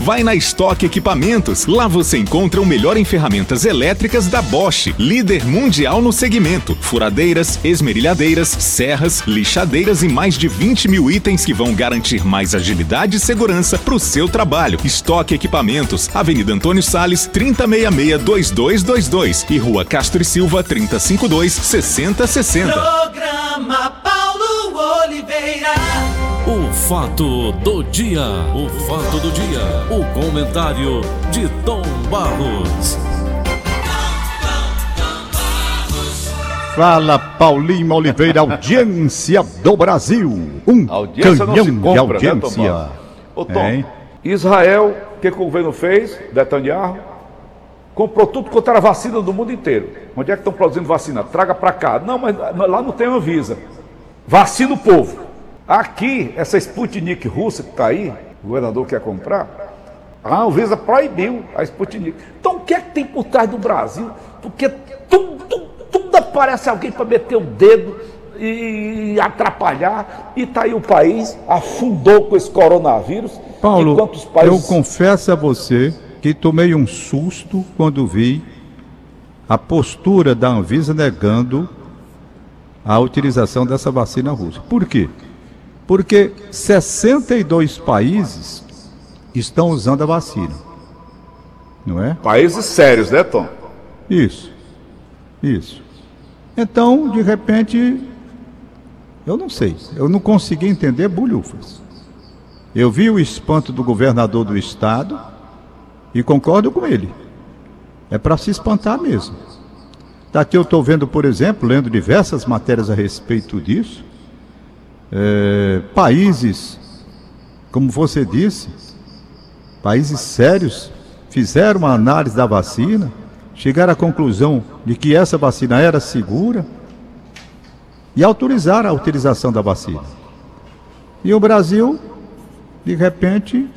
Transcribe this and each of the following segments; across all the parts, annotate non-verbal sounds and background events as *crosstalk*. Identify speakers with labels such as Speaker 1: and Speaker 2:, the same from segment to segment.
Speaker 1: Vai na Estoque Equipamentos. Lá você encontra o melhor em ferramentas elétricas da Bosch, líder mundial no segmento. Furadeiras, esmerilhadeiras, serras, lixadeiras e mais de 20 mil itens que vão garantir mais agilidade e segurança para o seu trabalho. Estoque Equipamentos, Avenida Antônio Sales, 3066-2222 e Rua Castro e Silva, 3052-6060.
Speaker 2: Programa Paulo Oliveira.
Speaker 3: Fato do dia, o fato do dia, o comentário de Tom Barros.
Speaker 4: Fala Paulinho Oliveira, audiência do Brasil. Um
Speaker 5: Audiência não se
Speaker 4: canhão de
Speaker 5: compra, né,
Speaker 4: audiência.
Speaker 5: Tomás? Ô, Tom,
Speaker 4: Hein?
Speaker 5: Israel, o que, que o governo fez? Netanyahu comprou tudo quanto era vacina do mundo inteiro. Onde é que estão produzindo vacina? Traga para cá. Não, mas lá não tem Anvisa. Vacina o povo. Aqui, essa Sputnik russa que está aí, o governador quer comprar, a Anvisa proibiu a Sputnik. Então o que é que tem por trás do Brasil? Porque tudo, tudo, tudo aparece alguém para meter o dedo e atrapalhar. E está aí o país, afundou com esse coronavírus.
Speaker 4: Paulo,
Speaker 5: países...
Speaker 4: eu confesso a você que tomei um susto quando vi a postura da Anvisa negando a utilização dessa vacina russa. Por quê? Porque 62 países estão usando a vacina. Não é?
Speaker 5: Países sérios, né, Tom?
Speaker 4: Isso. Isso. Então, de repente, eu não sei. Eu não consegui entender bulhufas. Eu vi o espanto do governador do estado e concordo com ele. É para se espantar mesmo. Daqui eu estou vendo, por exemplo, lendo diversas matérias a respeito disso. É, países, como você disse, países sérios, fizeram uma análise da vacina, chegaram à conclusão de que essa vacina era segura e autorizaram a utilização da vacina. E o Brasil, de repente,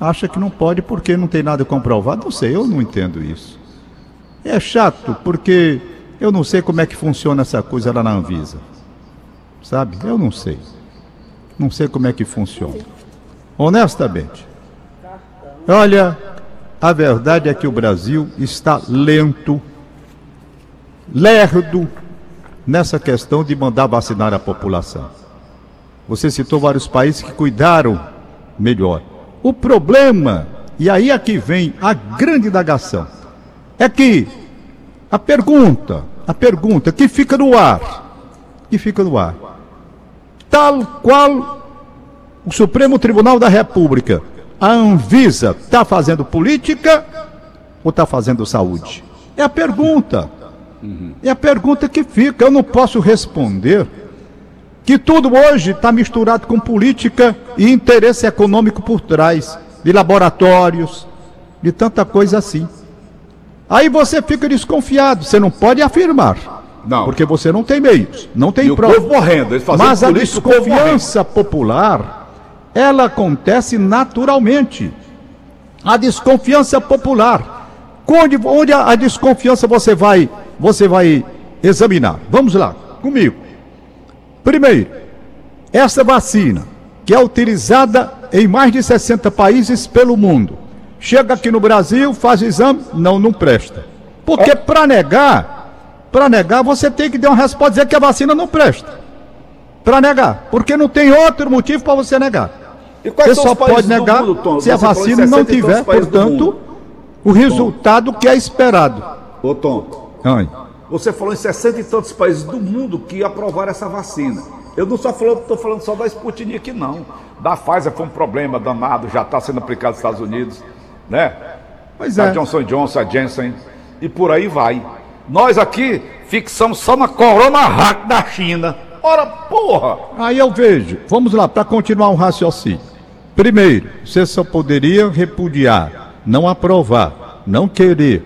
Speaker 4: acha que não pode porque não tem nada comprovado. Não sei, eu não entendo isso. É chato porque eu não sei como é que funciona essa coisa lá na Anvisa. Sabe? Eu não sei. Não sei como é que funciona. Honestamente. Olha, a verdade é que o Brasil está lento, lerdo nessa questão de mandar vacinar a população. Você citou vários países que cuidaram melhor. O problema, e aí aqui vem a grande indagação, é que a pergunta, a pergunta que fica no ar, que fica no ar, tal qual o Supremo Tribunal da República, a Anvisa está fazendo política ou está fazendo saúde? É a pergunta. É a pergunta que fica. Eu não posso responder que tudo hoje está misturado com política e interesse econômico por trás, de laboratórios, de tanta coisa assim. Aí você fica desconfiado, você não pode afirmar.
Speaker 5: Não.
Speaker 4: Porque você não tem meios, não tem
Speaker 5: E o
Speaker 4: provas.
Speaker 5: povo morrendo, eles
Speaker 4: Mas a
Speaker 5: o
Speaker 4: desconfiança popular, ela acontece naturalmente. A desconfiança popular. Onde, onde a, a desconfiança você vai, você vai examinar? Vamos lá, comigo. Primeiro, essa vacina, que é utilizada em mais de 60 países pelo mundo, chega aqui no Brasil, faz o exame, não, não presta. Porque para negar, para negar, você tem que dar uma resposta dizer que a vacina não presta. Para negar, porque não tem outro motivo para você negar.
Speaker 5: E
Speaker 4: Você só pode negar
Speaker 5: mundo, Tom?
Speaker 4: se a vacina não
Speaker 5: 60 tantos
Speaker 4: tiver, portanto, o resultado que é esperado.
Speaker 5: Ô, Tom, você falou em 60 e tantos países do mundo que aprovaram essa vacina. Eu não estou falando, só da Sputnik, não. Da Pfizer foi um problema danado, já está sendo aplicado nos Estados Unidos, né?
Speaker 4: Pois
Speaker 5: A
Speaker 4: é.
Speaker 5: Johnson Johnson, a Janssen, e por aí vai. Nós aqui fixamos só na Corona Hack da China. Ora, porra!
Speaker 4: Aí eu vejo, vamos lá, para continuar um raciocínio. Primeiro, você só poderia repudiar, não aprovar, não querer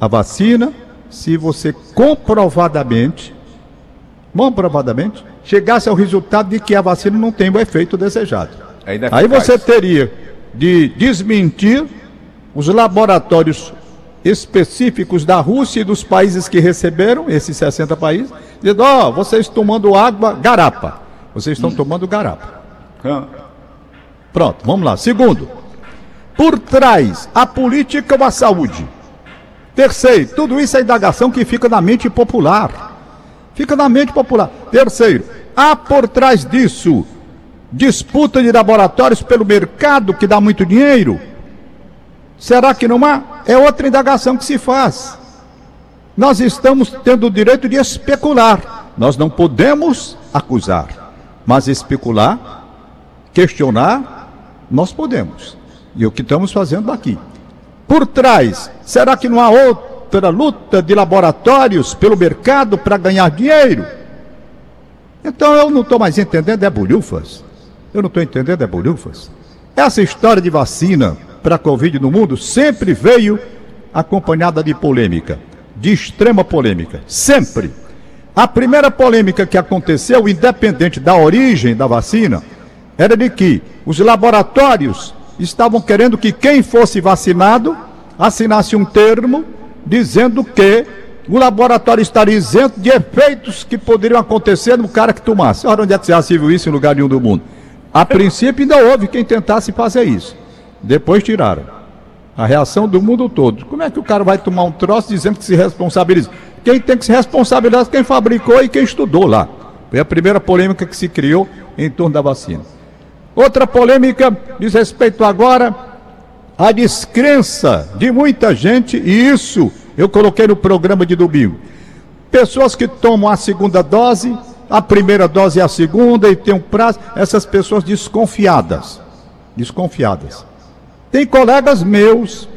Speaker 4: a vacina se você comprovadamente, comprovadamente, chegasse ao resultado de que a vacina não tem o efeito desejado.
Speaker 5: É.
Speaker 4: Aí você teria de desmentir os laboratórios específicos da Rússia e dos países que receberam, esses 60 países, dizendo, ó, vocês tomando água garapa. Vocês estão tomando garapa. Pronto, vamos lá. Segundo, Por trás, a política ou a saúde? Terceiro, tudo isso é indagação que fica na mente popular. Fica na mente popular. Terceiro, há por trás disso disputa de laboratórios pelo mercado que dá muito dinheiro? Será que não há? É outra indagação que se faz. Nós estamos tendo o direito de especular. Nós não podemos acusar, mas especular, questionar, nós podemos. E é o que estamos fazendo aqui. Por trás, será que não há outra luta de laboratórios pelo mercado para ganhar dinheiro? Então eu não estou mais entendendo, é bolhufas. Eu não estou entendendo, é bolhufas. Essa história de vacina para a Covid no mundo sempre veio acompanhada de polêmica, de extrema polêmica. Sempre. A primeira polêmica que aconteceu, independente da origem da vacina, era de que os laboratórios estavam querendo que quem fosse vacinado assinasse um termo dizendo que o laboratório estaria isento de efeitos que poderiam acontecer no cara que tomasse. Ora, onde é que já se viu isso em lugar nenhum do mundo? A princípio ainda houve quem tentasse fazer isso. Depois tiraram. A reação do mundo todo. Como é que o cara vai tomar um troço dizendo que se responsabiliza? Quem tem que se responsabilizar é quem fabricou e quem estudou lá. Foi a primeira polêmica que se criou em torno da vacina. Outra polêmica diz respeito agora à descrença de muita gente, e isso eu coloquei no programa de domingo. Pessoas que tomam a segunda dose, a primeira dose e a segunda, e tem um prazo, essas pessoas desconfiadas. Desconfiadas. Tem colegas meus,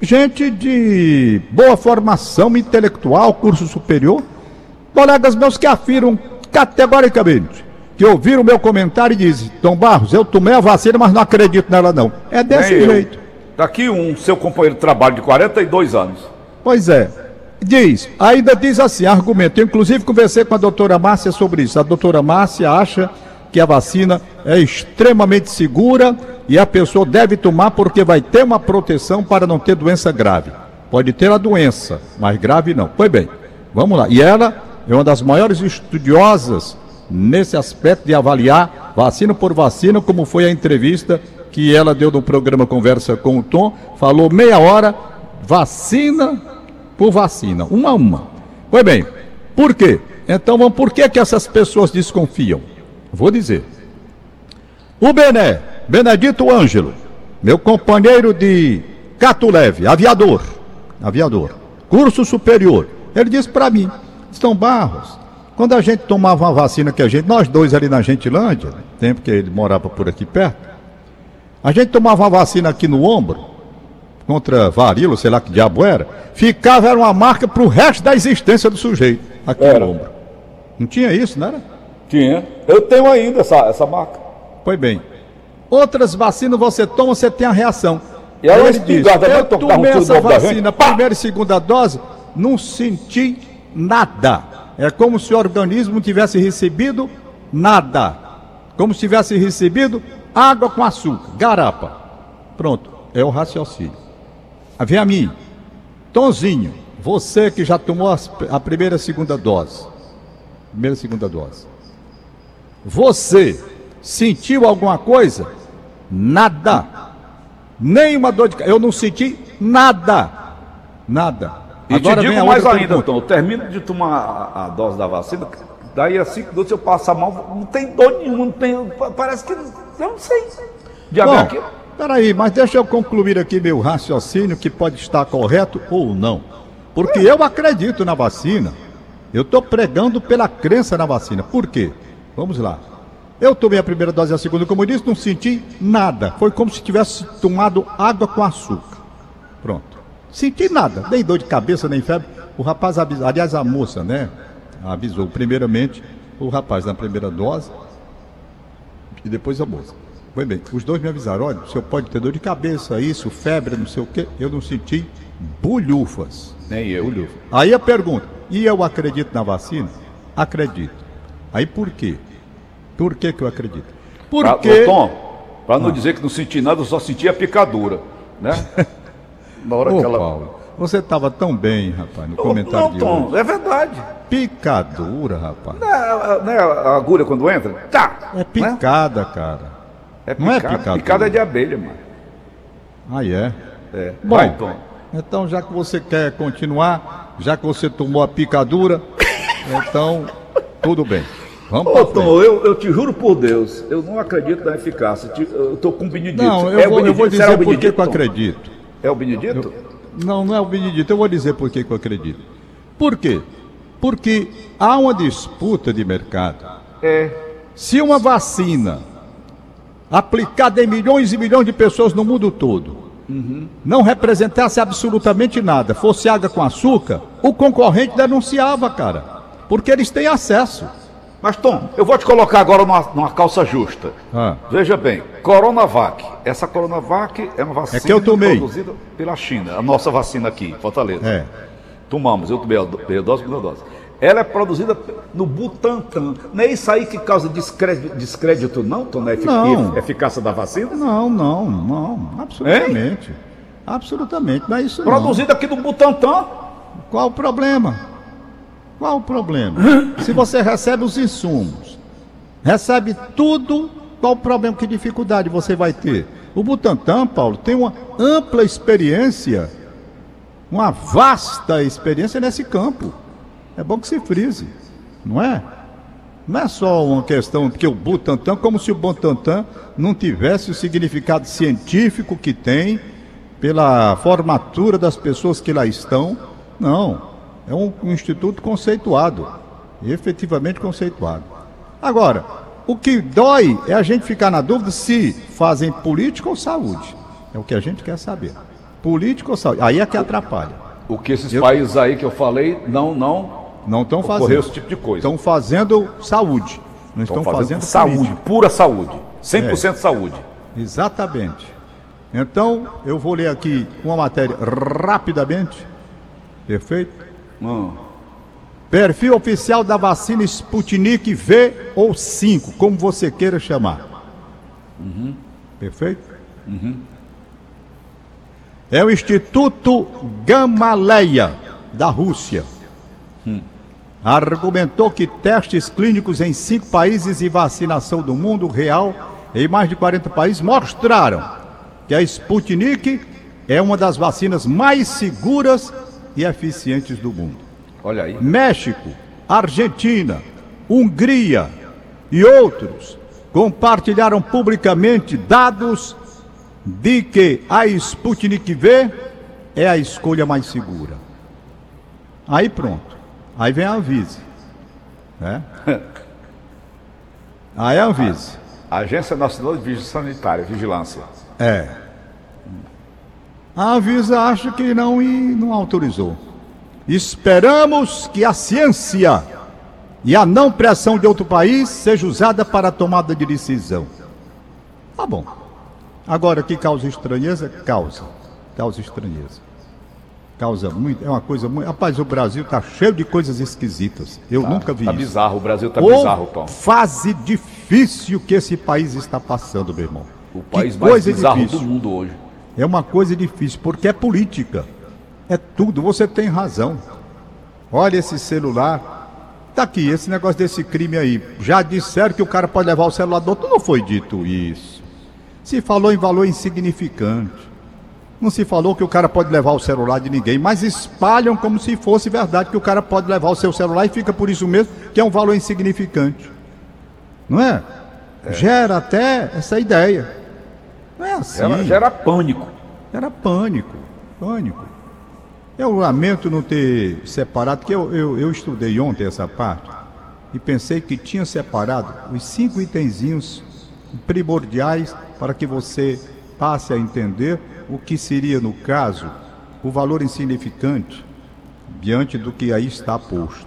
Speaker 4: gente de boa formação intelectual, curso superior, colegas meus que afirmam categoricamente que ouviram o meu comentário e dizem: Tom Barros, eu tomei a vacina, mas não acredito nela, não. É desse
Speaker 5: Nem
Speaker 4: jeito.
Speaker 5: Tá aqui um seu companheiro de trabalho de 42 anos.
Speaker 4: Pois é. Diz, ainda diz assim, argumento. Eu, inclusive, conversei com a doutora Márcia sobre isso. A doutora Márcia acha que a vacina é extremamente segura e a pessoa deve tomar porque vai ter uma proteção para não ter doença grave. Pode ter a doença, mas grave não. Pois bem, vamos lá. E ela é uma das maiores estudiosas nesse aspecto de avaliar vacina por vacina, como foi a entrevista que ela deu no programa Conversa com o Tom, falou meia hora, vacina por vacina, uma a uma. Pois bem, por quê? Então, por que, que essas pessoas desconfiam? Vou dizer. O Bené, Benedito Ângelo, meu companheiro de Cato Leve, aviador, aviador, curso superior, ele disse para mim, Estão Barros, quando a gente tomava uma vacina que a gente, nós dois ali na Gentilândia, tempo que ele morava por aqui perto, a gente tomava uma vacina aqui no ombro, contra varíola, sei lá que diabo era, ficava, era uma marca pro resto da existência do sujeito, aqui
Speaker 5: Era.
Speaker 4: no ombro. Não tinha isso, não era?
Speaker 5: Tinha. Eu tenho ainda essa, essa marca.
Speaker 4: Pois bem. Outras vacinas você toma, você tem a reação.
Speaker 5: E ela
Speaker 4: ele diz, eu tomei essa vacina, primeira e segunda dose, não senti nada. É como se o organismo não tivesse recebido nada. Como se tivesse recebido água com açúcar, garapa. Pronto, é o raciocínio. Ah, Vem a mim, Tonzinho, você que já tomou a primeira e segunda dose. Primeira e segunda dose. Você sentiu alguma coisa? Nada. Nenhuma dor de. Eu não senti nada. Nada.
Speaker 5: E
Speaker 4: Agora
Speaker 5: te digo mais ainda,
Speaker 4: pergunta.
Speaker 5: Tom. Eu termino de tomar a, a dose da vacina, daí a cinco minutos eu passo mal, não tem dor nenhuma, não tem. pa- Parece que. Eu não sei. Aqui.
Speaker 4: Bom, peraí, mas deixa eu concluir aqui meu raciocínio que pode estar correto ou não. Porque eu acredito na vacina. Eu estou pregando pela crença na vacina. Por quê? Vamos lá. Eu tomei a primeira dose e a segunda, como eu disse, não senti nada. Foi como se tivesse tomado água com açúcar. Pronto. Senti nada, nem dor de cabeça, nem febre. O rapaz avisou, aliás, a moça, né? Avisou, primeiramente, o rapaz na primeira dose e depois a moça. Foi bem, os dois me avisaram: olha, o senhor pode ter dor de cabeça, isso, febre, não sei o quê. Eu não senti bolhufas.
Speaker 5: Nem eu.
Speaker 4: Bolhufas. Aí a pergunta: e eu acredito na vacina? Acredito. Aí por quê? Por que, que eu acredito?
Speaker 5: Pra,
Speaker 4: Porque.
Speaker 5: ô, Tom, pra não dizer que não senti nada, eu só senti a picadura. Né? *laughs* Na hora
Speaker 4: Ô,
Speaker 5: que ela.
Speaker 4: Paulo, você estava tão bem, rapaz, no comentário
Speaker 5: não,
Speaker 4: de
Speaker 5: Tom,
Speaker 4: hoje.
Speaker 5: é verdade.
Speaker 4: Picadura, rapaz.
Speaker 5: Não é, não é a agulha quando entra? Tá.
Speaker 4: É picada, cara.
Speaker 5: É
Speaker 4: não é
Speaker 5: picada.
Speaker 4: picadura.
Speaker 5: Picada é de abelha, mano.
Speaker 4: Aí é.
Speaker 5: É.
Speaker 4: Bom,
Speaker 5: Vai, Tom.
Speaker 4: então já que você quer continuar, já que você tomou a picadura, *laughs* então tudo bem. Vamos
Speaker 5: Ô. Tom, eu, eu te juro por Deus, eu não acredito na eficácia. Eu tô com o Benedito.
Speaker 4: Não, eu
Speaker 5: É
Speaker 4: vou, eu vou?
Speaker 5: Será
Speaker 4: dizer por que eu acredito.
Speaker 5: É o Benedito?
Speaker 4: Não, não é o Benedito. Eu vou dizer por que eu acredito. Por quê? Porque há uma disputa de mercado.
Speaker 5: É.
Speaker 4: Se uma vacina aplicada em milhões e milhões de pessoas no mundo todo não representasse absolutamente nada, fosse água com açúcar, o concorrente denunciava, cara. Porque eles têm acesso.
Speaker 5: Mas, Tom, eu vou te colocar agora numa, numa calça justa.
Speaker 4: Ah.
Speaker 5: Veja bem, Coronavac. Essa Coronavac é uma vacina
Speaker 4: É que eu tomei.
Speaker 5: produzida pela China. A nossa vacina aqui, Fortaleza.
Speaker 4: É.
Speaker 5: Tomamos, eu tomei a do- a dose, dose. Ela é produzida no Butantan. Não é isso aí que causa descrédito, descrédito não, Tom, na efic-
Speaker 4: Não.
Speaker 5: eficácia da vacina?
Speaker 4: Não, não, não. Absolutamente. Absolutamente. Não é isso.
Speaker 5: Produzida aqui no Butantan.
Speaker 4: Qual o problema? Qual o problema? Se você recebe os insumos, recebe tudo, qual o problema? Que dificuldade você vai ter? O Butantan, Paulo, tem uma ampla experiência, uma vasta experiência nesse campo. É bom que se frise, não é? Não é só uma questão que o Butantan, como se o Butantan não tivesse o significado científico que tem pela formatura das pessoas que lá estão. Não. É um, um instituto conceituado, efetivamente conceituado. Agora, o que dói é a gente ficar na dúvida se fazem política ou saúde. É o que a gente quer saber. Política ou saúde? Aí é que atrapalha.
Speaker 5: O que esses
Speaker 4: Eu-
Speaker 5: países aí que eu falei não, não
Speaker 4: Não estão fazendo.
Speaker 5: esse tipo de coisa.
Speaker 4: Estão fazendo saúde. Não estão,
Speaker 5: Estão
Speaker 4: fazendo,
Speaker 5: saúde,
Speaker 4: política.
Speaker 5: pura saúde. 100% saúde.
Speaker 4: Exatamente. Então, eu vou ler aqui uma matéria rapidamente. Perfeito?
Speaker 5: Hum.
Speaker 4: Perfil oficial da vacina Sputnik V ou 5, como você queira chamar. Perfeito? É o Instituto Gamaleya, da Rússia. Argumentou que testes clínicos em cinco países e vacinação do mundo real em mais de 40 países mostraram que a Sputnik é uma das vacinas mais seguras e eficientes do mundo.
Speaker 5: Olha aí.
Speaker 4: México, Argentina, Hungria e outros compartilharam publicamente dados de que a Sputnik V é a escolha mais segura. Aí pronto. Aí vem a Anvise. Né? *laughs* Aí a Anvise.
Speaker 5: Agência Nacional de Vigilância Sanitária, Vigilância.
Speaker 4: É. A Anvisa acha que não e não autorizou. Esperamos que a ciência e a não pressão de outro país seja usada para a tomada de decisão. Tá bom. Agora, que causa estranheza? Causa. Causa estranheza. Causa muito. É uma coisa muito. Rapaz, o Brasil tá cheio de coisas esquisitas. Eu nunca vi
Speaker 5: Tá
Speaker 4: isso.
Speaker 5: bizarro, o Brasil tá
Speaker 4: Ô,
Speaker 5: bizarro, Tom.
Speaker 4: fase difícil que esse país está passando, meu irmão.
Speaker 5: O país mais bizarro
Speaker 4: difícil.
Speaker 5: do mundo hoje.
Speaker 4: É uma coisa difícil, porque é política. É tudo, você tem razão. Olha esse celular. Tá aqui, esse negócio desse crime aí. Já disseram que o cara pode levar o celular do outro. Não foi dito isso. Se falou em valor insignificante. Não se falou que o cara pode levar o celular de ninguém, mas espalham como se fosse verdade que o cara pode levar o seu celular e fica por isso mesmo que é um valor insignificante. Não é? Gera até essa ideia. Não é assim.
Speaker 5: Gera, gera pânico.
Speaker 4: Era pânico, pânico. Eu lamento não ter separado, porque eu, eu, eu estudei ontem essa parte e pensei que tinha separado os cinco itenzinhos primordiais para que você passe a entender o que seria, no caso, o valor insignificante diante do que aí está posto.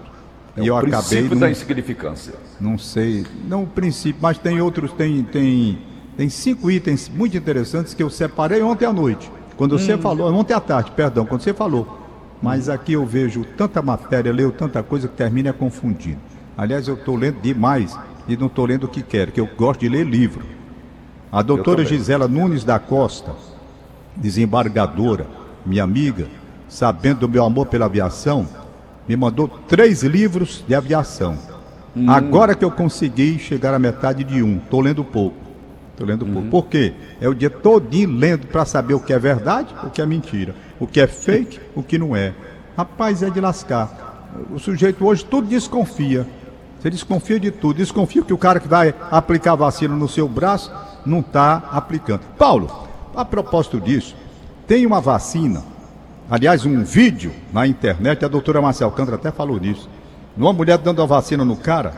Speaker 5: É
Speaker 4: e eu
Speaker 5: o
Speaker 4: acabei
Speaker 5: princípio
Speaker 4: não,
Speaker 5: da insignificância.
Speaker 4: não sei, não o princípio, mas tem outros, tem, tem, tem cinco itens muito interessantes que eu separei ontem à noite. Quando você falou, ontem à tarde, perdão, quando você falou. Mas aqui eu vejo tanta matéria, leio tanta coisa que termina confundindo. Aliás, eu estou lendo demais e não estou lendo o que quero, que eu gosto de ler livro. A doutora. Gisela Nunes da Costa, desembargadora, minha amiga, sabendo do meu amor pela aviação, me mandou três livros de aviação. Agora que eu consegui chegar à metade de um, estou lendo pouco. Estou lendo pouco. Por quê? É o dia todinho lendo para saber o que é verdade, o que é mentira, o que é fake, o que não é. Rapaz, é de lascar. O sujeito hoje tudo desconfia. Você desconfia de tudo. Desconfia que o cara que vai aplicar a vacina no seu braço não está aplicando. Paulo, a propósito disso, tem uma vacina, aliás, um vídeo na internet, a doutora Marcel Alcântara até falou nisso. Uma mulher dando a vacina no cara,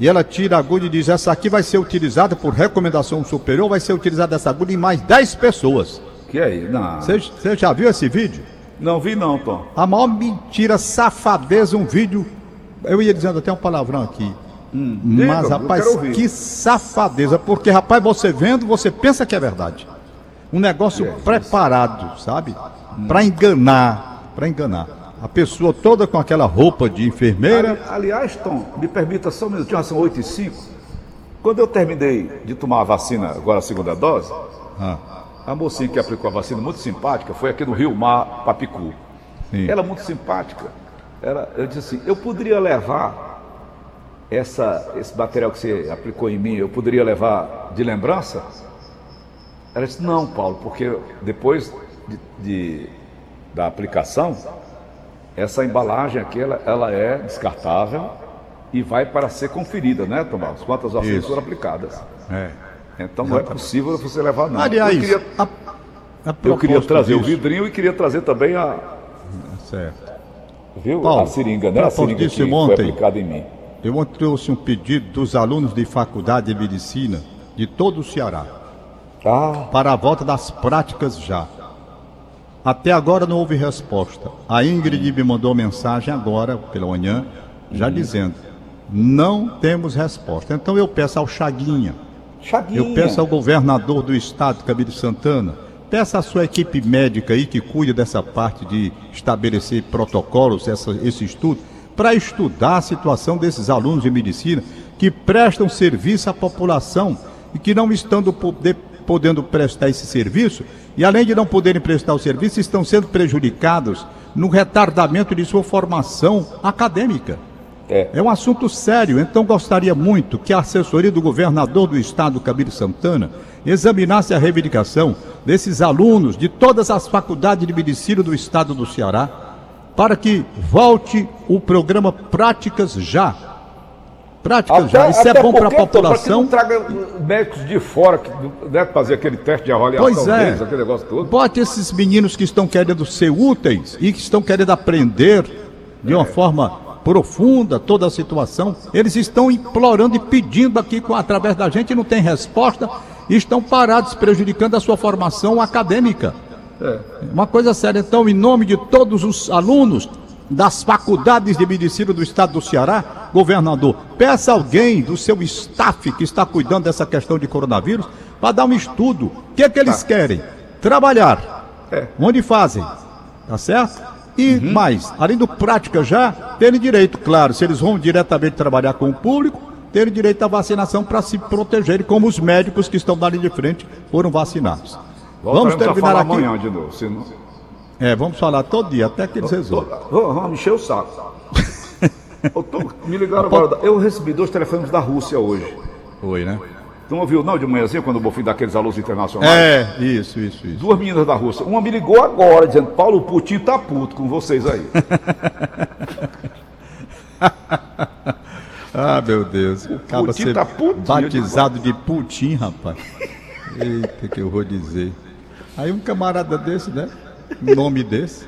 Speaker 4: e ela tira a agulha e diz: Essa aqui vai ser utilizada por recomendação superior, vai ser utilizada essa agulha em mais 10 pessoas.
Speaker 5: Que é isso? Não.
Speaker 4: Você já viu esse vídeo?
Speaker 5: Não vi não, Tom.
Speaker 4: A maior mentira, safadeza, um vídeo. Eu ia dizendo até um palavrão aqui.
Speaker 5: diga,
Speaker 4: Mas,
Speaker 5: eu
Speaker 4: rapaz, que safadeza. Porque, rapaz, você vendo, você pensa que é verdade. Um negócio
Speaker 5: É,
Speaker 4: preparado, sabe? Pra enganar. Pra enganar. A pessoa toda com aquela roupa de enfermeira.
Speaker 5: Ali- aliás, Tom, me permita só um minutinho, são 8 e 5. Quando eu terminei de tomar a vacina, agora a segunda dose,
Speaker 4: Ah,
Speaker 5: a mocinha que aplicou a vacina, muito simpática, foi aqui no Rio Mar, Papicu.
Speaker 4: sim.
Speaker 5: Ela muito simpática. Ela, eu disse assim, eu poderia levar essa, esse material que você aplicou em mim, eu poderia levar de lembrança? Ela disse, não, Paulo, porque depois de, de- da aplicação, essa embalagem aqui, ela, ela é descartável e vai para ser conferida, né, Tomás? Quantas vacinas foram aplicadas.
Speaker 4: É.
Speaker 5: Então não é possível você levar nada.
Speaker 4: Aliás,
Speaker 5: eu queria,
Speaker 4: a, a
Speaker 5: eu queria trazer o
Speaker 4: disso-
Speaker 5: vidrinho e queria trazer também a,
Speaker 4: Certo.
Speaker 5: Viu?
Speaker 4: Paulo,
Speaker 5: a seringa, né? A seringa que
Speaker 4: disso,
Speaker 5: foi
Speaker 4: ontem-
Speaker 5: aplicada em mim.
Speaker 4: Eu ontem trouxe um pedido dos alunos de faculdade de medicina de todo o Ceará
Speaker 5: Ah,
Speaker 4: para a volta das práticas já. Até agora não houve resposta. A Ingrid me mandou mensagem agora, pela manhã, já dizendo: não temos resposta. Então eu peço ao Chaguinha,
Speaker 5: Chaguinha.
Speaker 4: eu peço ao governador do estado, Camilo Santana, peça à sua equipe médica aí que cuida dessa parte de estabelecer protocolos, essa- esse estudo, para estudar a situação desses alunos de medicina que prestam serviço à população e que não estão do poder- podendo prestar esse serviço e além de não poderem prestar o serviço, estão sendo prejudicados no retardamento de sua formação acadêmica.
Speaker 5: É.
Speaker 4: É um assunto sério, então gostaria muito que a assessoria do governador do estado, Camilo Santana, examinasse a reivindicação desses alunos de todas as faculdades de medicina do estado do Ceará, para que volte o programa Práticas Já. Práticas Já, isso é bom para a população.
Speaker 5: Para que não traga médicos de fora que né, fazer aquele teste de avaliação
Speaker 4: Pois é.
Speaker 5: deles, aquele negócio todo.
Speaker 4: Bote esses meninos que estão querendo ser úteis e que estão querendo aprender de uma forma profunda toda a situação. Eles estão implorando e pedindo aqui com, através da gente não tem resposta e estão parados, prejudicando a sua formação acadêmica. Uma coisa séria, então, em nome de todos os alunos das faculdades de medicina do estado do Ceará, governador, peça alguém do seu staff que está cuidando dessa questão de coronavírus para dar um estudo. O que é que eles querem? Trabalhar.
Speaker 5: É.
Speaker 4: Onde fazem? Tá certo? E mais, além do prática já, terem direito, claro, se eles vão diretamente trabalhar com o público, terem direito à vacinação para se protegerem, como os médicos que estão linha de frente foram vacinados. Vamos
Speaker 5: Voltaremos a
Speaker 4: terminar aqui.
Speaker 5: amanhã de novo. senão-
Speaker 4: É, vamos falar todo dia, até que eles resolvam.
Speaker 5: Vamos, encher o saco. *laughs* Ô, Tom, me ligaram agora. Eu recebi dois telefones da Rússia hoje.
Speaker 4: Foi, né?
Speaker 5: Tu não ouviu não de manhãzinha quando eu vou fim daqueles alunos internacionais?
Speaker 4: É, isso, isso, isso.
Speaker 5: Duas meninas da Rússia. Uma me ligou agora dizendo, Paulo, o Putin tá puto com vocês aí. *laughs*
Speaker 4: Ah, meu Deus. Acaba
Speaker 5: Putin
Speaker 4: ser
Speaker 5: tá putinho
Speaker 4: batizado de Putin, rapaz. Eita, que eu vou dizer. Aí um camarada desse, né? Nome desse.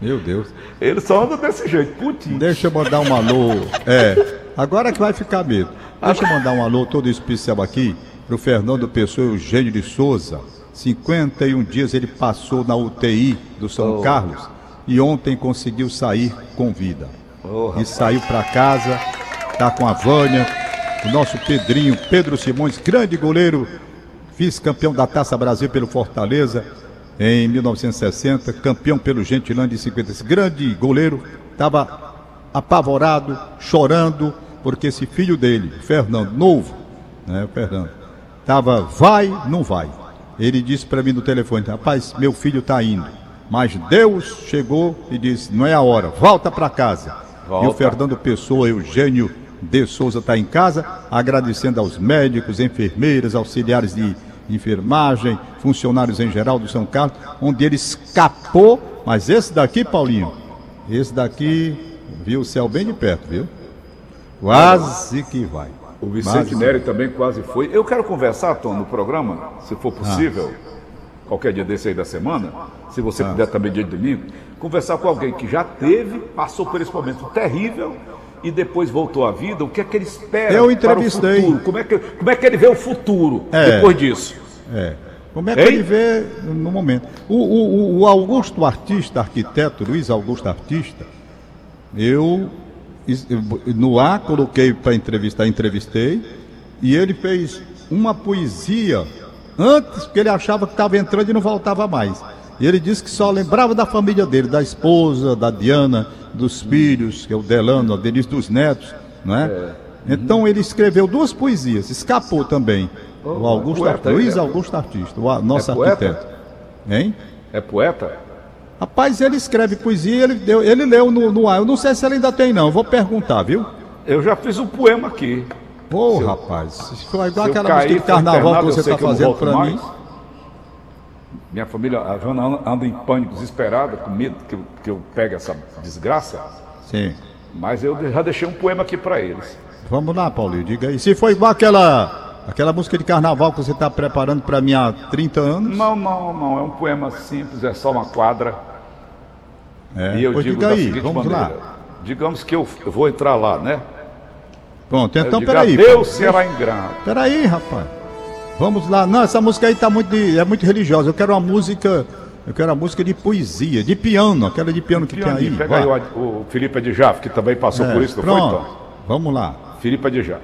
Speaker 4: Meu Deus.
Speaker 5: Eles só andam desse jeito, Putin.
Speaker 4: Deixa eu mandar um alô. É, agora que vai ficar medo. Deixa eu mandar um alô todo especial aqui pro Fernando Pessoa Eugênio de Souza. 51 dias ele passou na UTI do São Carlos e ontem conseguiu sair com vida.
Speaker 5: Oh,
Speaker 4: e saiu para casa, tá com a Vânia, o nosso Pedrinho, Pedro Simões, grande goleiro, vice-campeão da Taça Brasil pelo Fortaleza em 1960, campeão pelo Gentilândia em 50. Grande goleiro, estava apavorado, chorando, porque esse filho dele, o Fernando, novo, né, Fernando, estava vai, não vai. Ele disse para mim no telefone, rapaz, meu filho está indo. Mas Deus chegou e disse, não é a hora, volta para casa. E o
Speaker 5: Volta.
Speaker 4: Fernando Pessoa, Eugênio de Souza está em casa, agradecendo aos médicos, enfermeiras, auxiliares de enfermagem, funcionários em geral do São Carlos, onde ele escapou, mas esse daqui, Paulinho, esse daqui viu o céu bem de perto, viu? Quase que vai.
Speaker 5: O Vicente Neri também quase foi. Eu quero conversar, Tom, no programa, se for possível, qualquer dia desse aí da semana, se você puder também dia de domingo, conversar com alguém que já teve, passou por esse momento terrível e depois voltou à vida, o que é que ele espera
Speaker 4: Eu
Speaker 5: para o
Speaker 4: entrevistei.
Speaker 5: futuro? Como é que, como é que ele vê o futuro
Speaker 4: É.
Speaker 5: depois disso?
Speaker 4: É. Como é que
Speaker 5: Hein?
Speaker 4: ele vê no momento? O, o- o Augusto Artista, arquiteto, Luiz Augusto Artista, eu is- eu- no ar coloquei para entrevistar, entrevistei, e ele fez uma poesia antes, porque ele achava que estava entrando e não voltava mais. E ele disse que só lembrava da família dele, da esposa, da Diana, dos filhos, que é o Delano, a Denise dos netos, não é? Então ele escreveu duas poesias, escapou também. O Augusto,
Speaker 5: poeta,
Speaker 4: Luiz
Speaker 5: é.
Speaker 4: Augusto Artista, o nosso
Speaker 5: É
Speaker 4: arquiteto. Hein?
Speaker 5: É poeta?
Speaker 4: Rapaz, ele escreve poesia, ele, deu, ele leu no, no ar. Eu não sei se ele ainda tem, não. Vou perguntar, viu?
Speaker 5: Eu já fiz um poema aqui.
Speaker 4: Ô,
Speaker 5: Se eu-
Speaker 4: rapaz, foi igual aquela música de carnaval que você está fazendo para mim.
Speaker 5: Minha família, a Joana anda- em pânico, desesperada, com medo que eu, que eu pegue essa desgraça.
Speaker 4: Sim.
Speaker 5: Mas eu já deixei um poema aqui para eles.
Speaker 4: Vamos lá, Paulinho, diga aí. Se foi igual aquela, aquela música de carnaval que você está preparando para mim há 30 anos.
Speaker 5: Não, não, não. É um poema simples, é só uma quadra.
Speaker 4: É,
Speaker 5: e eu
Speaker 4: pois
Speaker 5: digo
Speaker 4: diga
Speaker 5: da
Speaker 4: aí,
Speaker 5: seguinte
Speaker 4: vamos
Speaker 5: maneira.
Speaker 4: lá.
Speaker 5: Digamos que eu, eu vou entrar lá, né?
Speaker 4: Pronto, então peraí.
Speaker 5: Deus será ingrato.
Speaker 4: Peraí, rapaz. Vamos lá. Não, essa música aí tá muito, de- é muito religiosa. Eu quero uma música. Eu quero uma música de poesia, de piano, aquela de piano que tem aí.
Speaker 5: Pega
Speaker 4: Vá.
Speaker 5: aí o, o Felipe Adjaf, que também passou
Speaker 4: É,
Speaker 5: por isso, não
Speaker 4: pronto.
Speaker 5: foi, então?
Speaker 4: Vamos lá.
Speaker 5: Felipe Adjaf.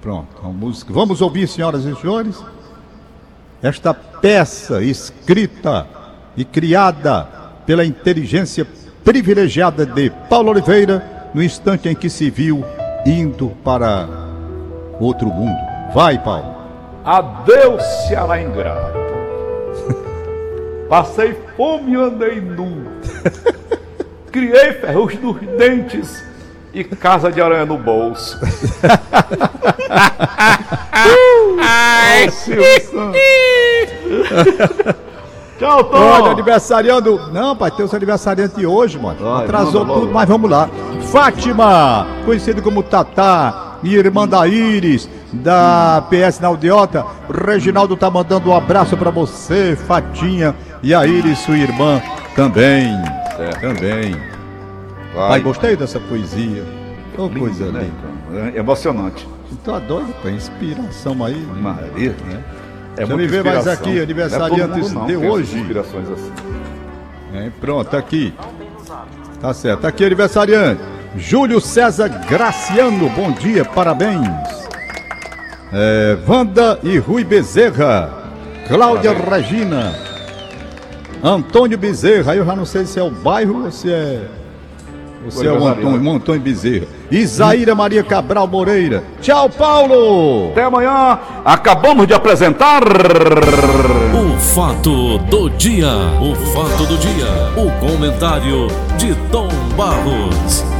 Speaker 4: Pronto, uma música. Vamos ouvir, senhoras e senhores, esta peça escrita e criada pela inteligência privilegiada de Paulo Oliveira no instante em que se viu indo para outro mundo. Vai, Paulo.
Speaker 5: Adeus, Ceará ingrato. *laughs* Passei fome e andei nu. *laughs* Criei ferrugem nos dentes e casa de aranha no bolso. Ai, Santos. *laughs* Tchau,
Speaker 4: Olha, aniversariando. Não, pai, tem os aniversariante hoje, mano.
Speaker 5: Vai,
Speaker 4: Atrasou tudo, mas vamos lá. Fátima, conhecido como Tatá, minha irmã da Iris, da PS na Aldeota. Reginaldo tá mandando um abraço pra você, Fatinha. E a Iris, sua irmã, também. Também. Pai, gostei dessa poesia. Ô, coisa
Speaker 5: né,
Speaker 4: linda.
Speaker 5: É emocionante.
Speaker 4: Tô doido, pô, inspiração aí.
Speaker 5: Maria, né? É
Speaker 4: Deixa eu me ver mais aqui, aniversariantes
Speaker 5: é mundo, não,
Speaker 4: de
Speaker 5: tem
Speaker 4: hoje.
Speaker 5: Inspirações assim.
Speaker 4: É, pronto, tá aqui. Tá certo. Tá aqui aniversariante. Júlio César Graciano, bom dia, parabéns. É, Wanda e Rui Bezerra. Cláudia Regina. Antônio Bezerra. Eu já não sei se é o bairro ou se é. Se é o. Antônio, Antônio Bezerra. Isaíra Maria Cabral Moreira. Tchau, Paulo!
Speaker 5: Até amanhã. Acabamos de apresentar.
Speaker 3: O fato do dia. O fato do dia. O comentário de Tom Barros.